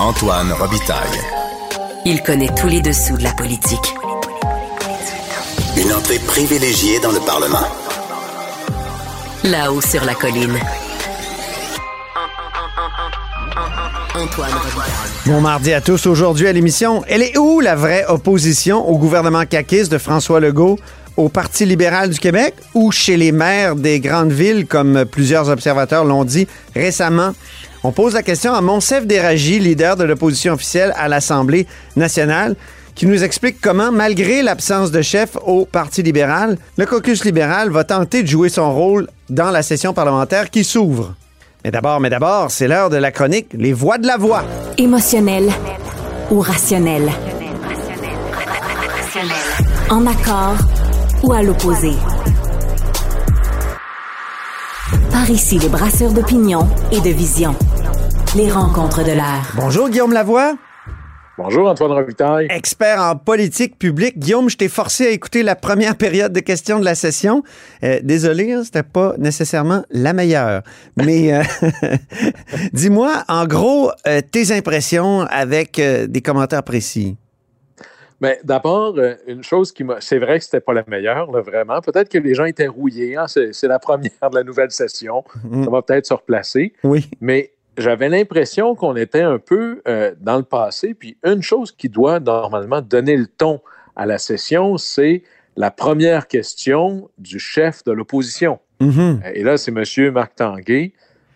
Antoine Robitaille. Il connaît tous les dessous de la politique. Une entrée privilégiée dans le Parlement. Là-haut sur la colline. Antoine Robitaille. Bon mardi à tous. Aujourd'hui à l'émission, elle est où la vraie opposition au gouvernement caquiste de François Legault? Au Parti libéral du Québec ou chez les maires des grandes villes, comme plusieurs observateurs l'ont dit récemment? On pose la question à Monsef Déragi, leader de l'opposition officielle à l'Assemblée nationale, qui nous explique comment, malgré l'absence de chef au Parti libéral, le caucus libéral va tenter de jouer son rôle dans la session parlementaire qui s'ouvre. Mais d'abord, mais d'abord, c'est l'heure de la chronique Les voix de la voix. Émotionnel ou rationnel? En accord ou à l'opposé. Par ici, les brasseurs d'opinion et de vision. Les rencontres de l'air. Bonjour Guillaume Lavoie. Bonjour Antoine Robitaille. Expert en politique publique. Guillaume, je t'ai forcé à écouter la première période de questions de la session. Euh, désolé, hein, c'était pas nécessairement la meilleure. Mais euh, dis-moi, en gros, euh, tes impressions avec euh, des commentaires précis. Mais d'abord, euh, une chose qui m'a. C'est vrai que c'était pas la meilleure, là, vraiment. Peut-être que les gens étaient rouillés. hein, C'est la première de la nouvelle session. Mm. Ça va peut-être se replacer. Oui. Mais j'avais l'impression qu'on était un peu euh, dans le passé. Puis une chose qui doit normalement donner le ton à la session, c'est la première question du chef de l'opposition. Mhm. Et là, c'est M. Marc Tanguay.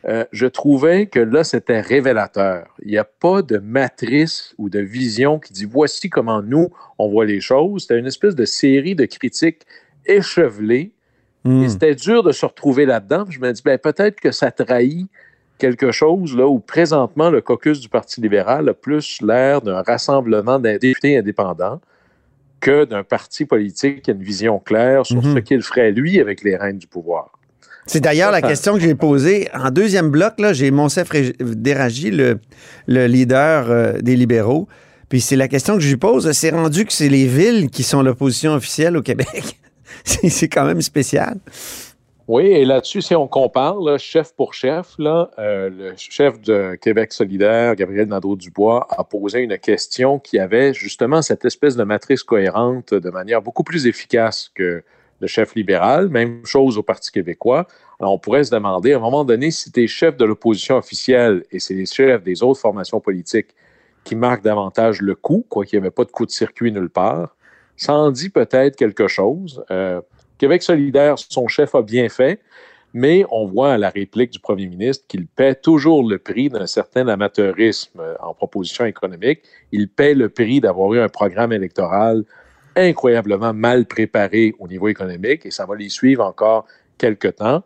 Euh, je trouvais que là, c'était révélateur. Il n'y a pas de matrice ou de vision qui dit voici comment nous, on voit les choses. C'était une espèce de série de critiques échevelées. Mm. Et c'était dur de se retrouver là-dedans. Je me dis, ben, peut-être que ça trahit quelque chose là où présentement le caucus du Parti libéral a plus l'air d'un rassemblement d'un députés indépendants que d'un parti politique qui a une vision claire sur Mhm. ce qu'il ferait, lui, avec les rênes du pouvoir. C'est d'ailleurs la question que j'ai posée. En deuxième bloc, j'ai Monsef Déragi, le, le leader euh, des libéraux. Puis c'est la question que je lui pose. C'est rendu que c'est les villes qui sont l'opposition officielle au Québec. c'est c'est quand même spécial. Oui, et là-dessus, si on compare, là, chef pour chef, là, euh, le chef de Québec solidaire, Gabriel Nadeau-Dubois, a posé une question qui avait justement cette espèce de matrice cohérente de manière beaucoup plus efficace que le chef libéral. Même chose au Parti québécois. Alors, on pourrait se demander, à un moment donné, si tu es chef de l'opposition officielle et c'est les chefs des autres formations politiques qui marquent davantage le coup, quoi qu'il n'y avait pas de coup de circuit nulle part, ça en dit peut-être quelque chose. Euh, Québec solidaire, son chef a bien fait, mais on voit à la réplique du premier ministre qu'il paie toujours le prix d'un certain amateurisme euh, en proposition économique. Il paie le prix d'avoir eu un programme électoral incroyablement mal préparé au niveau économique et ça va les suivre encore quelques temps.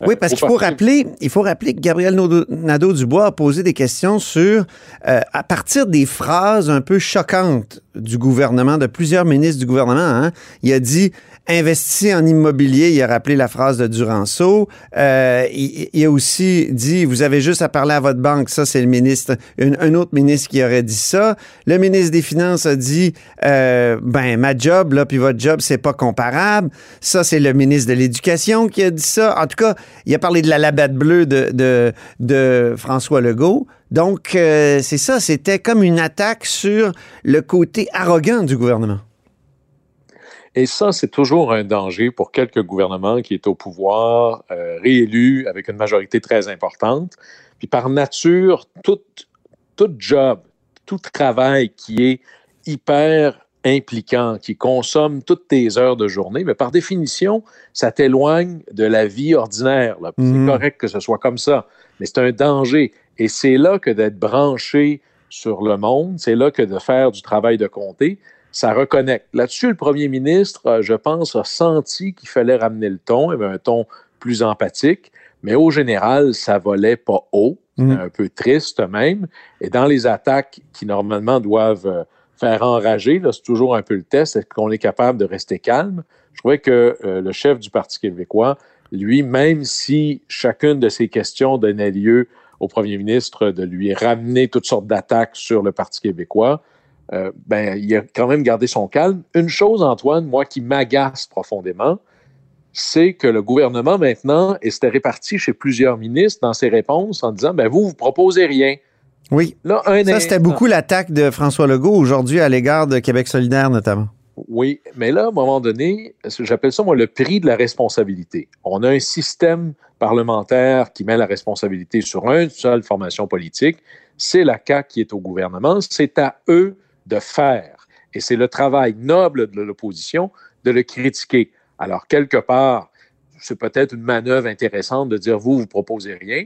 Oui, Euh, parce qu'il faut rappeler, il faut rappeler que Gabriel Nadeau- Nadeau-Dubois a posé des questions sur, euh, à partir des phrases un peu choquantes du gouvernement, de plusieurs ministres du gouvernement. hein. Il a dit investis en immobilier. Il a rappelé la phrase de Duranceau. Euh, il, il a aussi dit vous avez juste à parler à votre banque. Ça, c'est le ministre, un, un autre ministre qui aurait dit ça. Le ministre des Finances a dit euh, ben ma job là puis votre job c'est pas comparable. Ça, c'est le ministre de l'Éducation qui a dit ça. En tout cas, il a parlé de la labette bleue de, de, de François Legault. Donc, euh, c'est ça, c'était comme une attaque sur le côté arrogant du gouvernement. Et ça, c'est toujours un danger pour quelque gouvernement qui est au pouvoir, euh, réélu avec une majorité très importante. Puis par nature, tout, tout job, tout travail qui est hyper impliquant, qui consomme toutes tes heures de journée, mais par définition, ça t'éloigne de la vie ordinaire. C'est correct que ce soit comme ça, mais c'est un danger. Et c'est là que d'être branché sur le monde, c'est là que de faire du travail de comté, ça reconnecte. Là-dessus, le premier ministre, euh, je pense, a senti qu'il fallait ramener le ton, avait un ton plus empathique, mais au général, ça volait pas haut, Mhm. un peu triste même. Et dans les attaques qui normalement doivent euh, faire enrager, c'est toujours un peu le test, est-ce qu'on est capable de rester calme? Je trouvais que euh, le chef du Parti québécois, lui, même si chacune de ses questions donnait lieu au premier ministre de lui ramener toutes sortes d'attaques sur le Parti québécois, euh, ben, il a quand même gardé son calme. Une chose, Antoine, moi, qui m'agace profondément, c'est que le gouvernement maintenant, et c'était réparti chez plusieurs ministres dans ses réponses en disant, ben, vous, vous proposez rien. Oui. Là, un Ça, c'était beaucoup l'attaque de François Legault aujourd'hui à l'égard de Québec solidaire, notamment. Oui, mais là, à un moment donné, j'appelle ça, moi, le prix de la responsabilité. On a un système parlementaire qui met la responsabilité sur une seule formation politique. C'est la CAQ qui est au gouvernement. C'est à eux de faire. Et c'est le travail noble de l'opposition de le critiquer. Alors, quelque part, c'est peut-être une manœuvre intéressante de dire, vous, vous proposez rien,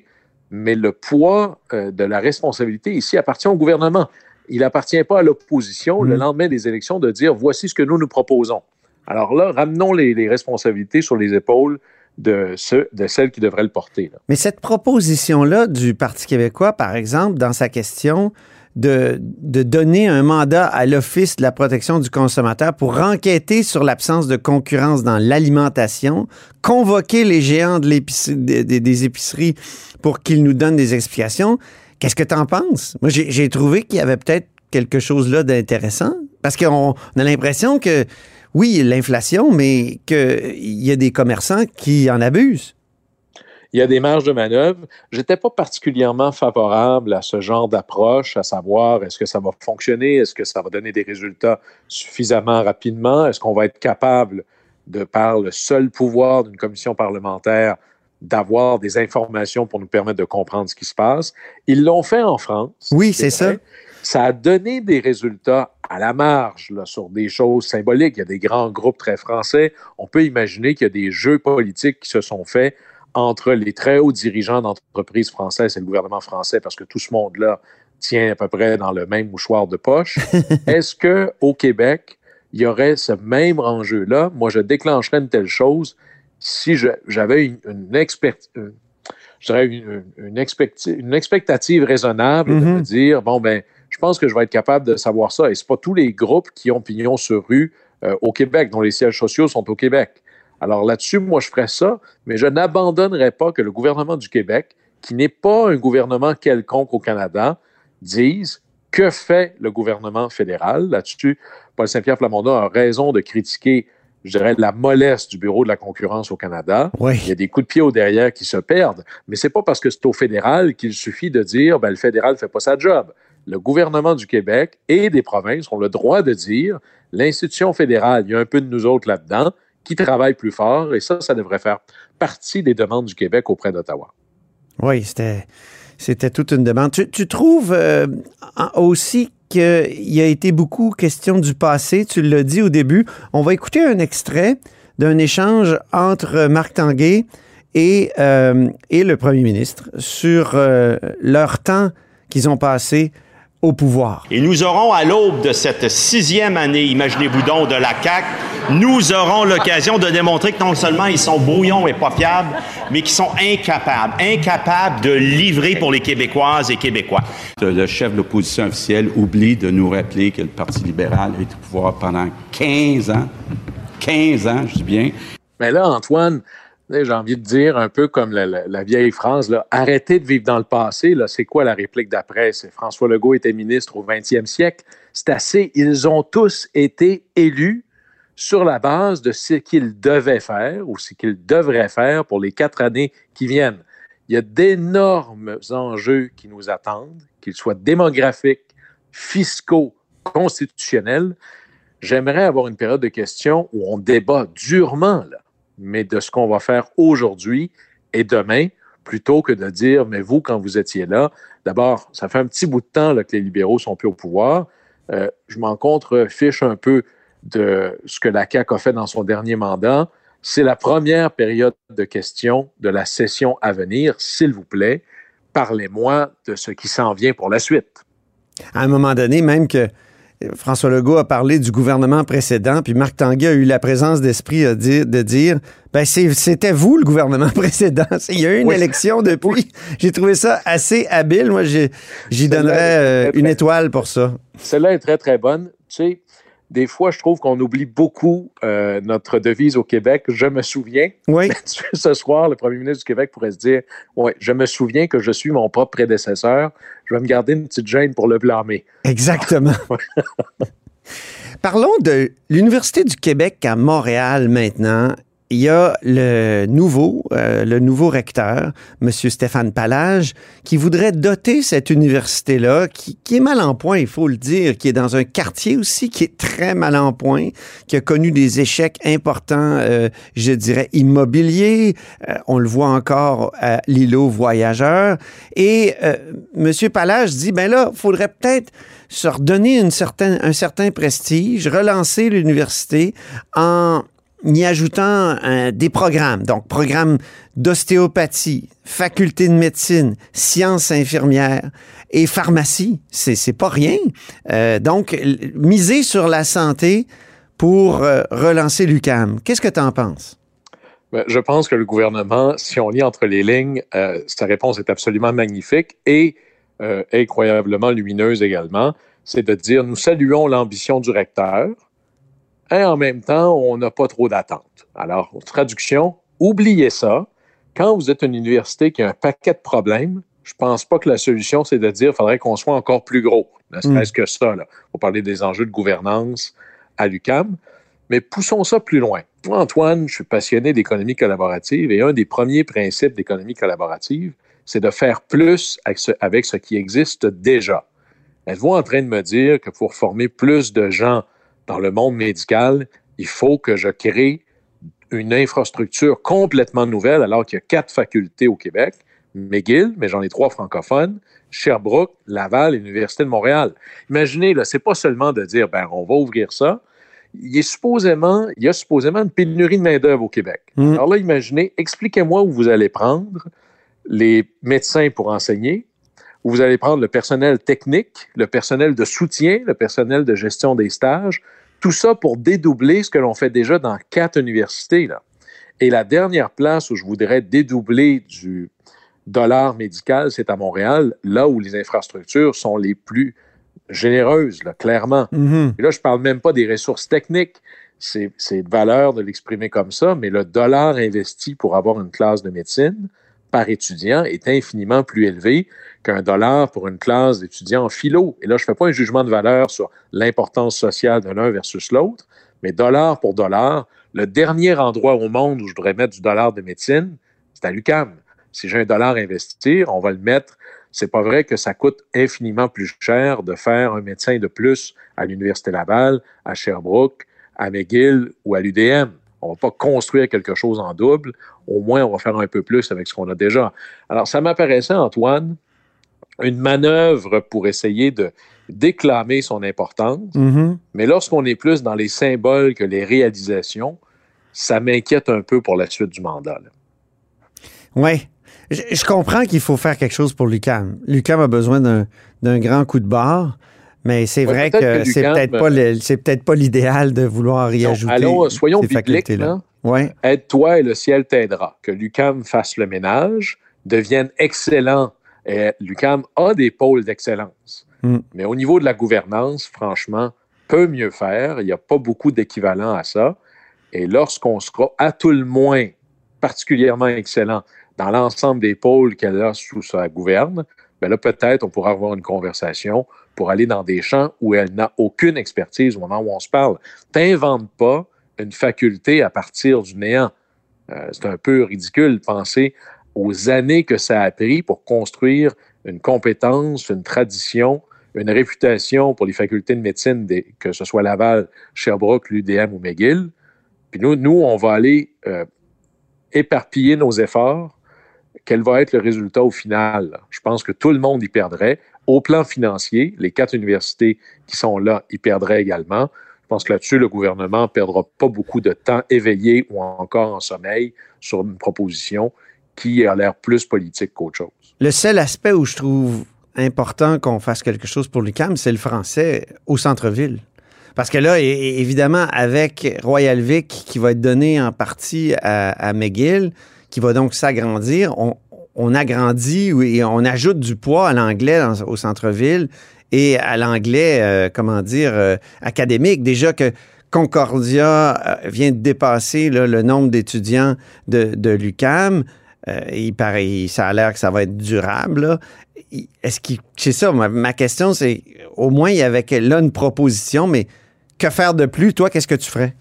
mais le poids euh, de la responsabilité ici appartient au gouvernement il appartient pas à l'opposition le mm. lendemain des élections de dire voici ce que nous nous proposons. Alors là, ramenons les, responsabilités sur les épaules de, ceux, de celles qui devraient le porter. Mais cette proposition-là du Parti québécois, par exemple, dans sa question de, de donner un mandat à l'Office de la protection du consommateur pour enquêter sur l'absence de concurrence dans l'alimentation, convoquer les géants de des épiceries pour qu'ils nous donnent des explications, Qu'est-ce que tu en penses? Moi, j'ai trouvé qu'il y avait peut-être quelque chose là d'intéressant parce qu'on a l'impression que, oui, l'inflation, mais qu'il y a des commerçants qui en abusent. Il y a des marges de manœuvre. Je n'étais pas particulièrement favorable à ce genre d'approche, à savoir est-ce que ça va fonctionner, est-ce que ça va donner des résultats suffisamment rapidement, est-ce qu'on va être capable, de par le seul pouvoir d'une commission parlementaire, d'avoir des informations pour nous permettre de comprendre ce qui se passe? Ils l'ont fait en France. Oui, c'est ça. Ça a donné des résultats à la marge là, sur des choses symboliques. Il y a des grands groupes très français. On peut imaginer qu'il y a des jeux politiques qui se sont faits entre les très hauts dirigeants d'entreprises françaises et le gouvernement français, parce que tout ce monde-là tient à peu près dans le même mouchoir de poche. Est-ce qu'au Québec, il y aurait ce même enjeu-là? Moi, je déclencherais une telle chose si j'avais une, une, une, expectative raisonnable de me mm-hmm. dire, bon, ben, je pense que je vais être capable de savoir ça. Et ce pas tous les groupes qui ont pignon sur rue euh, au Québec, dont les sièges sociaux sont au Québec. Alors là-dessus, moi, je ferais ça, mais je n'abandonnerais pas que le gouvernement du Québec, qui n'est pas un gouvernement quelconque au Canada, dise que fait le gouvernement fédéral. Là-dessus, Paul Saint-Pierre Plamondon a raison de critiquer je dirais, la mollesse du Bureau de la concurrence au Canada. Il y a des coups de pied au derrière qui se perdent, mais c'est pas parce que c'est au fédéral qu'il suffit de dire ben, le fédéral fait pas sa job. Le gouvernement du Québec et des provinces ont le droit de dire l'institution fédérale, il y a un peu de nous autres là-dedans qui travaillent plus fort et ça, ça devrait faire partie des demandes du Québec auprès d'Ottawa. Oui, c'était, c'était toute une demande. Tu, trouves euh, aussi qu'il a été beaucoup question du passé, tu l'as dit au début. On va écouter un extrait d'un échange entre Marc Tanguay et, euh, et le premier ministre sur euh, leur temps qu'ils ont passé au pouvoir. Et nous aurons à l'aube de cette sixième année, imaginez-vous donc, de la CAQ, nous aurons l'occasion de démontrer que non seulement ils sont brouillons et pas fiables, mais qu'ils sont incapables, incapables de livrer pour les Québécoises et Québécois. Le chef de l'opposition officielle oublie de nous rappeler que le Parti libéral est au pouvoir pendant 15 ans. 15 ans, je dis bien. Mais là, Antoine, j'ai envie de dire un peu comme la, vieille là, arrêtez de vivre dans le passé. C'est quoi la réplique d'après? François Legault était ministre au 20e siècle. C'est assez. Ils ont tous été élus sur la base de ce qu'ils devaient faire ou ce qu'ils devraient faire pour les quatre années qui viennent. Il y a d'énormes enjeux qui nous attendent, qu'ils soient démographiques, fiscaux, constitutionnels. J'aimerais avoir une période de questions où on débat durement mais de ce qu'on va faire aujourd'hui et demain, plutôt que de dire, mais vous, quand vous étiez là, d'abord, ça fait un petit bout de temps que les libéraux sont plus au pouvoir. Euh, je m'en contrefiche un peu de ce que la CAQ a fait dans son dernier mandat. C'est la première période de questions de la session à venir. S'il vous plaît, parlez-moi de ce qui s'en vient pour la suite. À un moment donné, même que François Legault a parlé du gouvernement précédent, puis Marc Tanguay a eu la présence d'esprit de dire ben c'était vous le gouvernement précédent. Il y a eu une élection depuis. J'ai trouvé ça assez habile. Moi, j'y donnerais euh, une étoile pour ça. Celle-là est très, très bonne. Tu sais, des fois, je trouve qu'on oublie beaucoup euh, notre devise au Québec. Je me souviens. Oui. Ce soir, le premier ministre du Québec pourrait se dire Ouais, je me souviens que je suis mon propre prédécesseur. Je vais me garder une petite gêne pour le blâmer. Exactement. Parlons de l'Université du Québec à Montréal maintenant. Il y a le nouveau, euh, le nouveau recteur, M. Stéphane Palage, qui voudrait doter cette université-là, qui, qui, est mal en point, il faut le dire, qui est dans un quartier aussi qui est très mal en point, qui a connu des échecs importants, euh, je dirais, immobiliers. Euh, on le voit encore à l'îlot voyageur. Et euh, M. Palage dit, ben là, faudrait peut-être se redonner une certaine, un certain prestige, relancer l'université en y ajoutant euh, des programmes, donc programmes d'ostéopathie, faculté de médecine, sciences infirmières et pharmacie. C'est, pas rien. Euh, donc, miser sur la santé pour euh, relancer l'UCAM. Qu'est-ce que tu en penses? Ben, je pense que le gouvernement, si on lit entre les lignes, sa réponse est absolument magnifique et incroyablement lumineuse également. C'est de dire nous saluons l'ambition du recteur, et en même temps, on n'a pas trop d'attentes. Alors, traduction, oubliez ça. Quand vous êtes une université qui a un paquet de problèmes, je pense pas que la solution, c'est de dire qu'il faudrait qu'on soit encore plus gros. Ne serait-ce que ça. Là. On parler des enjeux de gouvernance à l'UCAM. Mais poussons ça plus loin. Moi, Antoine, je suis passionné d'économie collaborative et un des premiers principes d'économie collaborative, c'est de faire plus avec ce, avec ce qui existe déjà. Êtes-vous en train de me dire que pour former plus de gens dans le monde médical, il faut que je crée une infrastructure complètement nouvelle alors qu'il y a quatre facultés au Québec, McGill, mais j'en ai trois francophones, Sherbrooke, Laval et l'Université de Montréal. Imaginez, là, c'est pas seulement de dire, ben, on va ouvrir ça. Il, est supposément, il y a supposément une pénurie de main-d'œuvre au Québec. Mm. Alors là, imaginez, expliquez-moi où vous allez prendre les médecins pour enseigner, où vous allez prendre le personnel technique, le personnel de soutien, le personnel de gestion des stages, tout ça pour dédoubler ce que l'on fait déjà dans quatre universités. Là. Et la dernière place où je voudrais dédoubler du dollar médical, c'est à Montréal, là où les infrastructures sont les plus généreuses, là, clairement. Mhm. Et là, je ne parle même pas des ressources techniques. C'est c'est valeur de l'exprimer comme ça, mais le dollar investi pour avoir une classe de médecine par étudiant est infiniment plus élevé qu'un dollar pour une classe d'étudiants en philo. Et là, je ne fais pas un jugement de valeur sur l'importance sociale de l'un versus l'autre, mais dollar pour dollar, le dernier endroit au monde où je devrais mettre du dollar de médecine, c'est à l'UCAM. Si j'ai un dollar à investir, on va le mettre. C'est pas vrai que ça coûte infiniment plus cher de faire un médecin de plus à l'Université Laval, à Sherbrooke, à McGill ou à l'UDM. On va pas construire quelque chose en double. Au moins, on va faire un peu plus avec ce qu'on a déjà. Alors, ça m'apparaissait, Antoine, une manœuvre pour essayer de déclamer son importance. Mhm. Mais lorsqu'on est plus dans les symboles que les réalisations, ça m'inquiète un peu pour la suite du mandat. Oui. Je, je comprends qu'il faut faire quelque chose pour l'UCAM. L'UCAM a besoin d'un grand coup de barre, mais c'est Ouais, vrai que, que c'est peut-être pas c'est peut-être pas l'idéal de vouloir y Non, ajouter. allons, soyons ces bibliques, là. Ouais. Aide-toi et le ciel t'aidera. Que l'UCAM fasse le ménage, devienne excellent. Et L'UCAM a des pôles d'excellence. Mm. Mais au niveau de la gouvernance, franchement, peut mieux faire. Il n'y a pas beaucoup d'équivalent à ça. Et lorsqu'on sera à tout le moins particulièrement excellent dans l'ensemble des pôles qu'elle a sous sa gouverne, ben là, peut-être on pourra avoir une conversation pour aller dans des champs où elle n'a aucune expertise au moment où on se parle. T'inventes pas une faculté à partir du néant. Euh, c'est un peu ridicule de penser aux années que ça a pris pour construire une compétence, une tradition, une réputation pour les facultés de médecine, que ce soit Laval, Sherbrooke, l'UDM ou McGill. Puis nous, nous on va aller euh, éparpiller nos efforts. Quel va être le résultat au final? Je pense que tout le monde y perdrait. Au plan financier, les quatre universités qui sont là y perdraient également. Pense que là-dessus, le gouvernement ne perdra pas beaucoup de temps éveillé ou encore en sommeil sur une proposition qui a l'air plus politique qu'autre chose. Le seul aspect où je trouve important qu'on fasse quelque chose pour l'UCAM, c'est le français au centre-ville. Parce que là, évidemment, avec Royal Vic qui va être donné en partie à, McGill, qui va donc s'agrandir, on, on agrandit et on ajoute du poids à l'anglais au centre-ville et à l'anglais, euh, comment dire, euh, académique. Déjà que Concordia euh, vient de dépasser là, le nombre d'étudiants de, de l'UCAM. Euh, il paraît, ça a l'air que ça va être durable. Est-ce qu'il, c'est ça, ma, question, c'est au moins il y avait là une proposition, mais que faire de plus? Toi, qu'est-ce que tu ferais?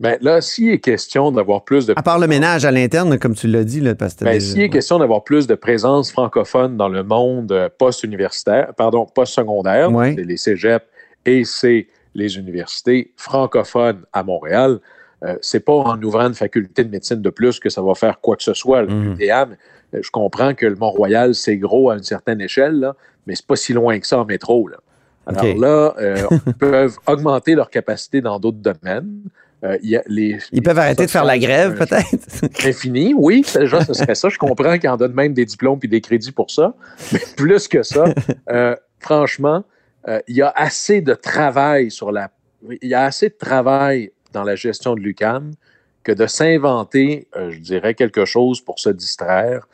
Ben là, s'il est question d'avoir plus de... À part le ménage à l'interne, comme tu l'as dit, là, parce que... Ben, s'il est question d'avoir plus de présence francophone dans le monde euh, post-universitaire, pardon, post-secondaire, Ouais. c'est les cégeps et c'est les universités francophones à Montréal, euh, c'est pas en ouvrant une faculté de médecine de plus que ça va faire quoi que ce soit. Euh, je comprends que le Mont-Royal, c'est gros à une certaine échelle, là, mais c'est pas si loin que ça en métro. Là. Alors là, euh, ils peuvent augmenter leur capacité dans d'autres domaines. Euh, il y a les, Ils peuvent arrêter de faire la grève, euh, peut-être? infini, oui, déjà, ce serait ça. Je comprends qu'ils en donnent même des diplômes et des crédits pour ça. Mais plus que ça, euh, franchement, euh, il y a assez de travail sur la. Il y a assez de travail dans la gestion de l'UCAM que de s'inventer, je dirais, quelque chose pour se distraire.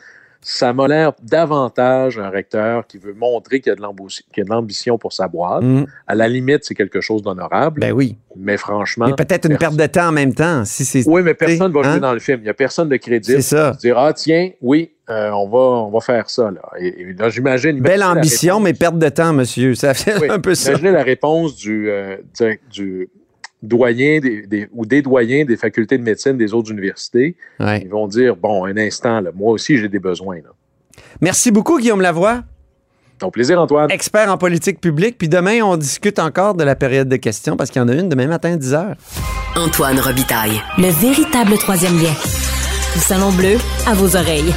Ça m'a l'air davantage un recteur qui veut montrer qu'il y a de l'ambition pour sa boîte. Mm. À la limite, c'est quelque chose d'honorable. Ben oui. mais franchement. Mais peut-être une perte de temps en même temps, si c'est... Oui, mais personne ne va Hein? jouer dans le film. Il n'y a personne de crédit. C'est ça. Dire, ah, tiens, oui, euh, on, va, on va faire ça. Là. Et, et là, j'imagine. Belle ambition, mais perte de temps, monsieur. Ça fait Oui, un peu ça. Imaginez la réponse du, euh, du, du doyen des, des- ou des doyens des facultés de médecine des autres universités. Ouais. Ils vont dire, bon, un instant, là, moi aussi, j'ai des besoins. Là. Merci beaucoup, Guillaume Lavoie, Ton plaisir, Antoine. expert en politique publique. Puis demain, on discute encore de la période de questions parce qu'il y en a une demain matin à 10 heures. Antoine Robitaille. Le véritable troisième lien. Le salon bleu à vos oreilles.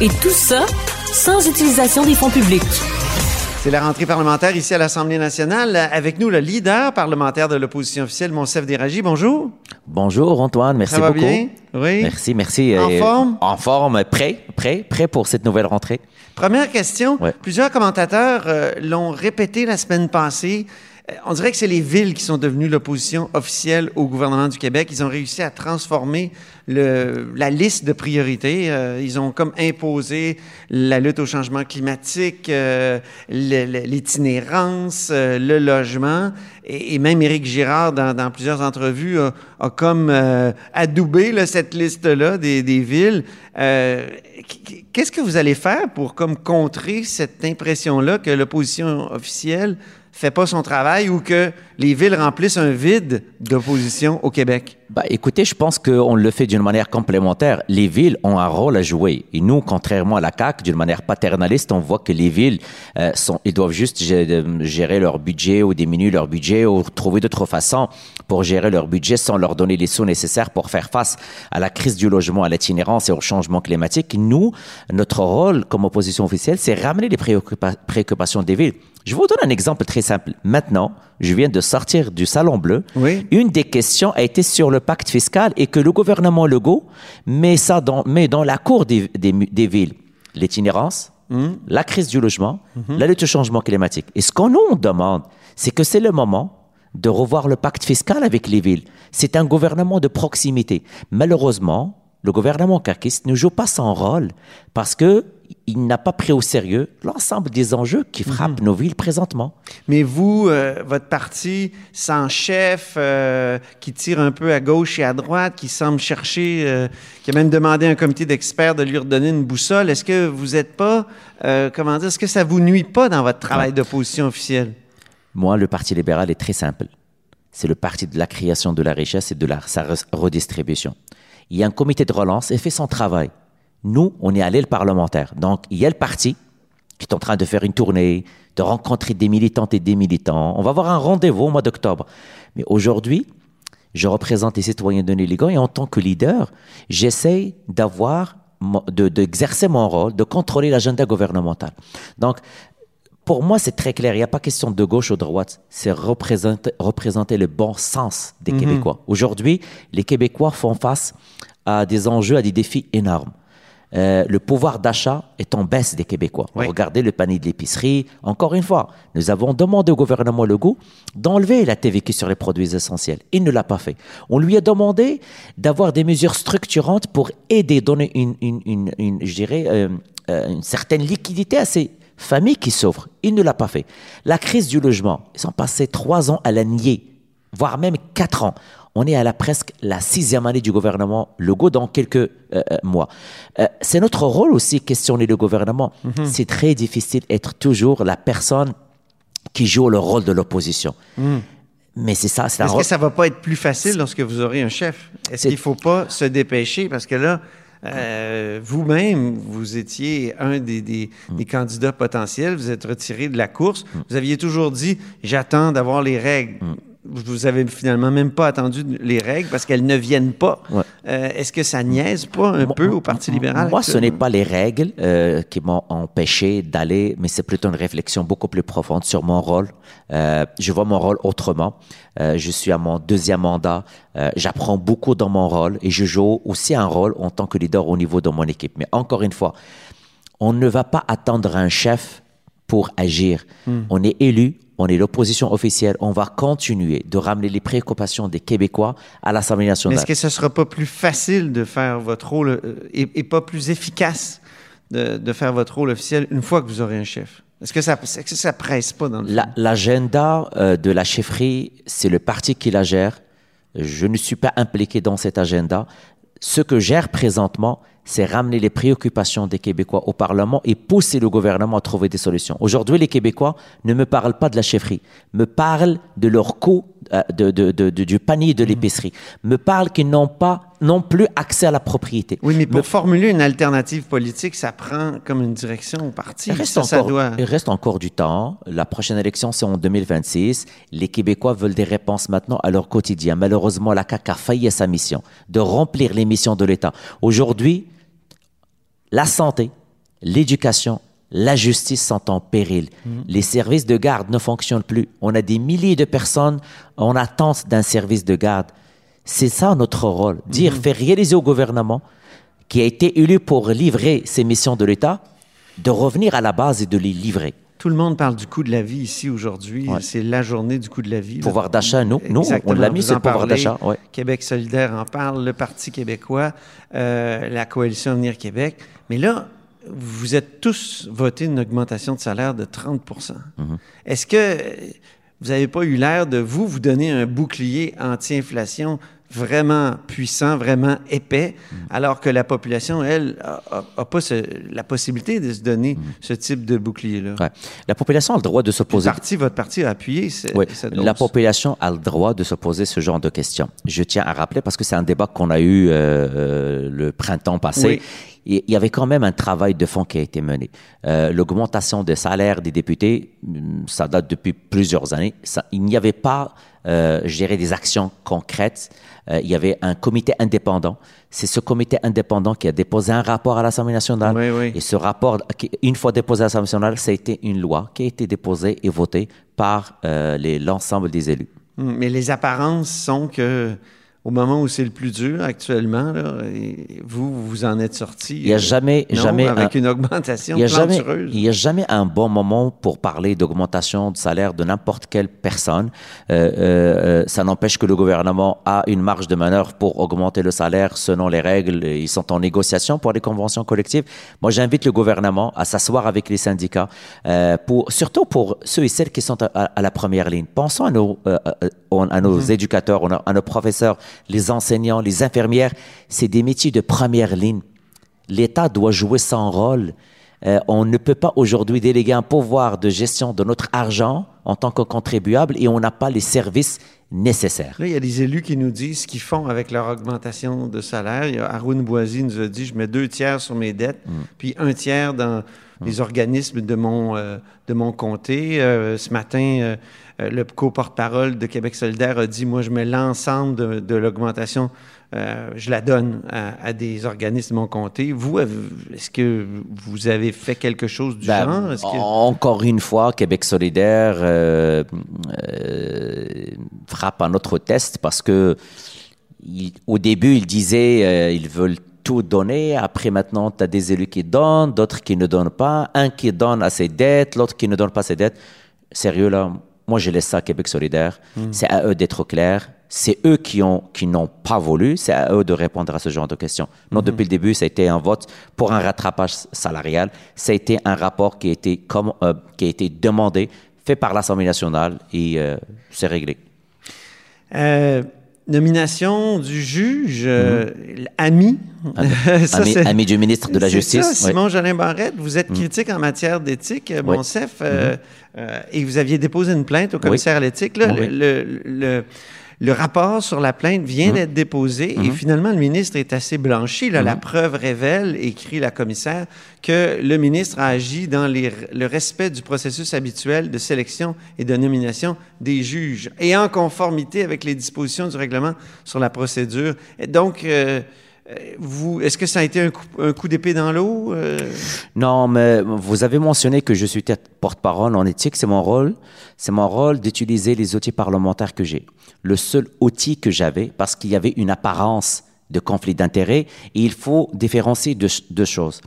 Et tout ça sans utilisation des fonds publics. C'est la rentrée parlementaire ici à l'Assemblée nationale. Avec nous, le leader parlementaire de l'opposition officielle, Monsef Déragi. Bonjour. Bonjour Antoine, merci Ça va beaucoup. bien? Oui. Merci, merci. En Euh, forme? En forme, prêt, prêt, prêt pour cette nouvelle rentrée. Première question. Ouais. Plusieurs commentateurs euh, l'ont répété la semaine passée. Euh, On dirait que c'est les villes qui sont devenues l'opposition officielle au gouvernement du Québec. Ils ont réussi à transformer le- la liste de priorités. Euh, ils ont comme imposé la lutte au changement climatique, euh, l'itinérance, le logement. Et, même Éric Girard, dans, plusieurs entrevues, a, comme adoubé là, cette liste-là des, des villes. Qu- Qu'est-ce que vous allez faire pour comme contrer cette impression-là que l'opposition officielle fait pas son travail ou que les villes remplissent un vide d'opposition au Québec? Bah, écoutez, je pense qu'on le fait d'une manière complémentaire. Les villes ont un rôle à jouer. Et nous, contrairement à la CAQ, d'une manière paternaliste, on voit que les villes, euh, sont, ils doivent juste euh, gérer leur budget ou diminuer leur budget ou trouver d'autres façons pour gérer leur budget sans leur donner les sous nécessaires pour faire face à la crise du logement, à l'itinérance et au changement climatique. Nous, notre rôle comme opposition officielle, c'est ramener les préoccupa- préoccupations des villes. Je vous donne un exemple très simple. Maintenant, je viens de sortir du Salon Bleu. Oui. Une des questions a été sur le pacte fiscal et que le gouvernement Legault met ça dans, met dans la cour des, des, villes. L'itinérance, la crise du logement, la lutte au changement climatique. Et ce qu'on nous demande, c'est que c'est le moment de revoir le pacte fiscal avec les villes. C'est un gouvernement de proximité. Malheureusement, le gouvernement caquiste ne joue pas son rôle parce que il n'a pas pris au sérieux l'ensemble des enjeux qui frappent nos villes présentement. Mais vous, euh, votre parti sans chef, euh, qui tire un peu à gauche et à droite, qui semble chercher, euh, qui a même demandé à un comité d'experts de lui redonner une boussole, est-ce que vous n'êtes pas, euh, comment dire, est-ce que ça vous nuit pas dans votre travail d'opposition officielle? Moi, le Parti libéral est très simple. C'est le parti de la création de la richesse et de la, sa re- redistribution. Il y a un comité de relance et fait son travail. Nous, on est à l'aile parlementaire. Donc, il y a le parti qui est en train de faire une tournée, de rencontrer des militantes et des militants. On va avoir un rendez-vous au mois d'octobre. Mais aujourd'hui, je représente les citoyens de Néligan et en tant que leader, j'essaye d'avoir, mo- de- d'exercer mon rôle, de contrôler l'agenda gouvernemental. Donc, pour moi, c'est très clair. Il n'y a pas question de gauche ou de droite. C'est représenter, représenter le bon sens des Québécois. Aujourd'hui, les Québécois font face à des enjeux, à des défis énormes. Euh, le pouvoir d'achat est en baisse des Québécois. Oui. Regardez le panier de l'épicerie. Encore une fois, nous avons demandé au gouvernement Legault d'enlever la TVQ sur les produits essentiels. Il ne l'a pas fait. On lui a demandé d'avoir des mesures structurantes pour aider, donner une, une, une, une- je dirais, euh, euh, une certaine liquidité à ces familles qui souffrent. Il ne l'a pas fait. La crise du logement, ils ont passé trois ans à la nier, voire même quatre ans. On est à la presque la sixième année du gouvernement Legault dans quelques euh, euh, mois. Euh, c'est notre rôle aussi questionner le gouvernement. C'est très difficile d'être toujours la personne qui joue le rôle de l'opposition. Mais c'est ça, c'est Est-ce que ça va pas être plus facile lorsque vous aurez un chef? Est-ce C'est- qu'il faut pas se dépêcher? Parce que là, euh, vous-même, vous étiez un des, des- Mm. des candidats potentiels, vous êtes retiré de la course. Vous aviez toujours dit, j'attends d'avoir les règles. Vous avez finalement même pas attendu les règles parce qu'elles ne viennent pas. Ouais. Euh, Est-ce que ça niaise pas un Moi- peu au Parti libéral? Moi, ce n'est pas les règles euh, qui m'ont empêché d'aller, mais c'est plutôt une réflexion beaucoup plus profonde sur mon rôle. Euh, je vois mon rôle autrement. Je suis à mon deuxième mandat. J'apprends beaucoup dans mon rôle et je joue aussi un rôle en tant que leader au niveau de mon équipe. Mais encore une fois, on ne va pas attendre un chef pour agir. On est élu, on est l'opposition officielle, on va continuer de ramener les préoccupations des Québécois à l'Assemblée nationale. est-ce que ce sera pas plus facile de faire votre rôle euh, et, et pas plus efficace de, de faire votre rôle officiel une fois que vous aurez un chef? Est-ce que ça, que ça presse pas dans le La-? L'agenda euh, de la chefferie, c'est le parti qui la gère. Je ne suis pas impliqué dans cet agenda. Ce que gère présentement, c'est ramener les préoccupations des Québécois au Parlement et pousser le gouvernement à trouver des solutions. Aujourd'hui, les Québécois ne me parlent pas de la chefferie, me parlent de leur coût euh, de, de- de- de- du panier de l'épicerie, me parlent qu'ils n'ont pas non plus accès à la propriété. Oui, mais pour Me- formuler une alternative politique, ça prend comme une direction au parti. Il reste, ça, ça encore, doit... il reste encore du temps. La prochaine élection, c'est en 2026. Les Québécois veulent des réponses maintenant à leur quotidien. Malheureusement, la CAQ a failli à sa mission de remplir les missions de l'État. Aujourd'hui, la santé, l'éducation, la justice sont en péril. Les services de garde ne fonctionnent plus. On a des milliers de personnes en attente d'un service de garde. C'est ça notre rôle. Dire, faire réaliser au gouvernement qui a été élu pour livrer ces missions de l'État, de revenir à la base et de les livrer. Tout le monde parle du coût de la vie ici aujourd'hui. Ouais. C'est la journée du coût de la vie. Pouvoir d'achat, nous, nous, on l'a mis en le pouvoir d'achat. ouais. Québec solidaire en parle, le Parti québécois, euh, la coalition Avenir Québec. Mais là, vous êtes tous voté une augmentation de salaire de 30 Mm-hmm. Est-ce que vous n'avez pas eu l'air de vous, vous donner un bouclier anti-inflation vraiment puissant, vraiment épais, Mm. alors que la population, elle, n'a pas ce- la possibilité de se donner Mm. ce type de bouclier-là? Ouais. La population a le droit de se Le poser. parti, votre parti a appuyé ce- Oui, cette la population a le droit de se poser ce genre de questions. Je tiens à rappeler, parce que c'est un débat qu'on a eu euh, euh, le printemps passé, Oui. Il y avait quand même un travail de fond qui a été mené. Euh, L'augmentation des salaires des députés, hum, ça date depuis plusieurs années. Ça, il n'y avait pas, euh, je dirais, des actions concrètes. Euh, il y avait un comité indépendant. C'est ce comité indépendant qui a déposé un rapport à l'Assemblée nationale. Oui, oui. Et ce rapport, une fois déposé à l'Assemblée nationale, ça a été une loi qui a été déposée et votée par euh, l'ensemble des élus. Hum, Mais les apparences sont que au moment où c'est le plus dur actuellement, là, et vous, vous en êtes sorti. Il n'y a euh, jamais, non, jamais, avec un, une augmentation il y a jamais, plantureuse. il y a jamais un bon moment pour parler d'augmentation de salaire de n'importe quelle personne. Euh, euh, euh, ça n'empêche que le gouvernement a une marge de manœuvre pour augmenter le salaire selon les règles. Ils sont en négociation pour les conventions collectives. Moi, j'invite le gouvernement à s'asseoir avec les syndicats, euh, pour, surtout pour ceux et celles qui sont à, la première ligne. Pensons à nos, euh, à nos éducateurs, à nos professeurs, les enseignants, les infirmières. C'est des métiers de première ligne. L'État doit jouer son rôle. Euh, on ne peut pas aujourd'hui déléguer un pouvoir de gestion de notre argent en tant que contribuable et on n'a pas les services nécessaires. Là, il y a des élus qui nous disent ce qu'ils font avec leur augmentation de salaire. Il y a Haroun Boisy nous a dit je mets deux tiers sur mes dettes, Mm. puis un tiers dans les organismes de mon, euh, de mon comté. Euh, ce matin, le co-porte-parole de Québec solidaire a dit moi, je mets l'ensemble de, de l'augmentation, euh, je la donne à, à des organismes de mon comté. Vous, est-ce que vous avez fait quelque chose du Ben, genre? Que- Encore une fois, Québec solidaire euh, euh, frappe un autre test parce que il- au début, ils disaient euh, ils veulent tout donner. Après, maintenant, tu as des élus qui donnent, d'autres qui ne donnent pas. Un qui donne à ses dettes, l'autre qui ne donne pas ses dettes. Sérieux, là, moi, je laisse ça à Québec solidaire. C'est à eux d'être clairs. C'est eux qui ont qui n'ont pas voulu. C'est à eux de répondre à ce genre de questions. Non, depuis le début, ça a été un vote pour un rattrapage salarial. Ça a été un rapport qui a été, comme, euh, qui a été demandé, fait par l'Assemblée nationale et euh, c'est réglé. Euh, nomination du juge euh, ami. Ça, ami, ami du ministre de la Justice. ça. Simon Jolin Barrette, vous êtes critique en matière d'éthique, euh, Oui. Monsef, euh, euh, et vous aviez déposé une plainte au commissaire à l'éthique. Là, Oui. le, le- le- le rapport sur la plainte vient d'être déposé et finalement, le ministre est assez blanchi. Là, La preuve révèle, écrit la commissaire, que le ministre a agi dans les- le respect du processus habituel de sélection et de nomination des juges et en conformité avec les dispositions du règlement sur la procédure. Et donc, euh, euh, vous, est-ce que ça a été un coup, d'épée dans l'eau? euh? Non, mais vous avez mentionné que je suis porte-parole en éthique, c'est mon rôle. C'est mon rôle d'utiliser les outils parlementaires que j'ai. Le seul outil que j'avais, parce qu'il y avait une apparence de conflit d'intérêts, il faut différencier deux, choses.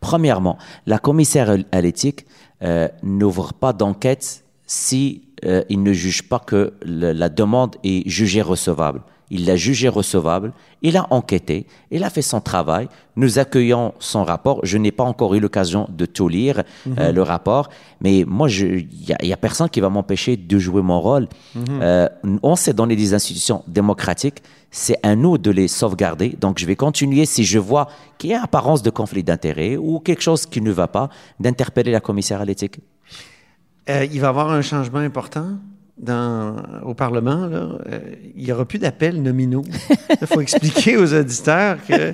Premièrement, la commissaire à l'éthique euh, n'ouvre pas d'enquête si euh, ne juge pas que la demande est jugée recevable. Il l'a jugée recevable, il a enquêté, il a fait son travail. Nous accueillons son rapport. Je n'ai pas encore eu l'occasion de tout lire, euh, le rapport, mais moi, il n'y a, personne qui va m'empêcher de jouer mon rôle. Euh, on s'est donné des institutions démocratiques, c'est à nous de les sauvegarder. Donc, je vais continuer, si je vois qu'il y a apparence de conflit d'intérêt ou quelque chose qui ne va pas, d'interpeller la commissaire à l'éthique. Euh, il va y avoir un changement important? Dans, au Parlement. Là. Euh, il n'y aura plus d'appels nominaux. Il faut expliquer aux auditeurs que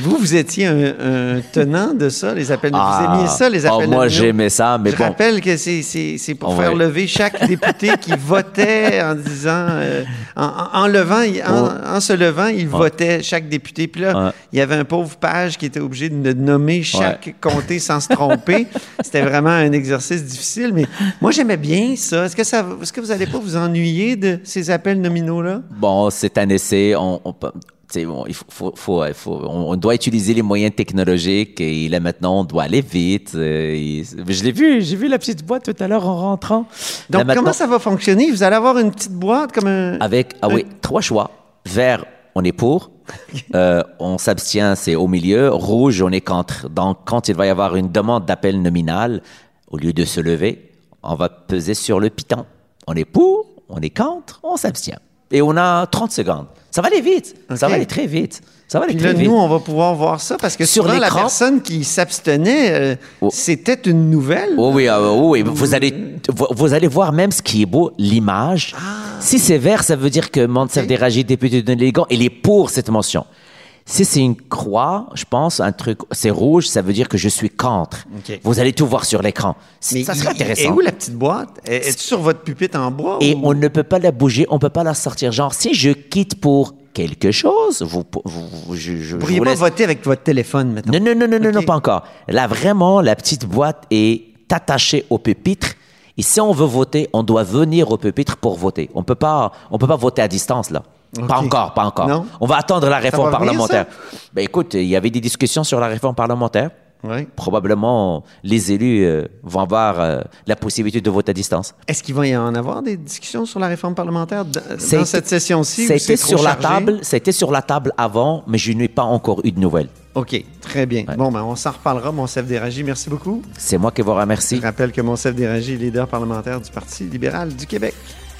vous, vous étiez un, un tenant de ça, les appels nominaux. Vous aimiez ça, les oh, appels moi, nominaux. j'aimais ça, mais Je bon. rappelle que c'est, pour Oh, faire lever chaque député qui votait en disant, euh, en, levant, en, en se levant, il votait chaque député. Puis là, Ouais. il y avait un pauvre page qui était obligé de nommer chaque comté sans se tromper. C'était vraiment un exercice difficile, mais moi j'aimais bien ça. Est-ce que ça, est-ce que vous n'allez pas vous ennuyer de ces appels nominaux-là? Bon, c'est un essai. On, on peut- tu sais, bon, il faut, faut- faut- il faut- on on doit utiliser les moyens technologiques et là maintenant on doit aller vite. euh, et- je l'ai vu, j'ai vu la petite boîte tout à l'heure en rentrant. Donc, comment ça va fonctionner? Vous allez avoir une petite boîte comme un. Avec ah oui, trois choix. Vert, on est pour. Euh, on s'abstient, c'est au milieu. Rouge, on est contre. Donc, quand il va y avoir une demande d'appel nominal, au lieu de se lever, on va peser sur le piton. On est pour, on est contre, on s'abstient. Et on a 30 secondes. Ça va aller vite. Ça va aller très vite. Ça va aller Puis très là, vite. nous, on va pouvoir voir ça parce que Sur souvent, la personne qui s'abstenait, euh, Oh. c'était une nouvelle. Oh oui, ah, oh oui, vous allez, vous, allez voir même ce qui est beau, l'image. Si c'est vert, ça veut dire que Mansef Ah. Ok. Déragi, député de Légan, il est pour cette motion. Si c'est une croix, je pense, un truc, c'est rouge, ça veut dire que je suis contre. Vous allez tout voir sur l'écran. Mais Ça serait intéressant. Et où la petite boîte? Est- Est-tu sur votre pupitre en bois? Et ou- on ne peut pas la bouger, on peut pas la sortir. Genre, si je quitte pour quelque chose, vous, vous, vous- je, je- pourriez vous laisse- voter avec votre téléphone, maintenant. Non, non, non, non, non, pas encore. Là, vraiment, la petite boîte est attachée au pupitre. Et si on veut voter, on doit venir au pupitre pour voter. On peut pas, on peut pas voter à distance, là. Pas encore, pas encore. Non? On va attendre la réforme va venir, parlementaire. Ben, écoute, il y avait des discussions sur la réforme parlementaire. Oui. Probablement, les élus euh, vont avoir euh, la possibilité de voter à distance. Est-ce qu'il va y en avoir des discussions sur la réforme parlementaire dans, été- cette session-ci? trop sur la table, été sur la table avant, mais je n'ai pas encore eu de nouvelles. OK, très bien. Bon, ben, on s'en reparlera, Monsef Déragi. Merci beaucoup. C'est moi qui vous remercie. Je rappelle que Monsef Déragi est leader parlementaire du Parti libéral du Québec.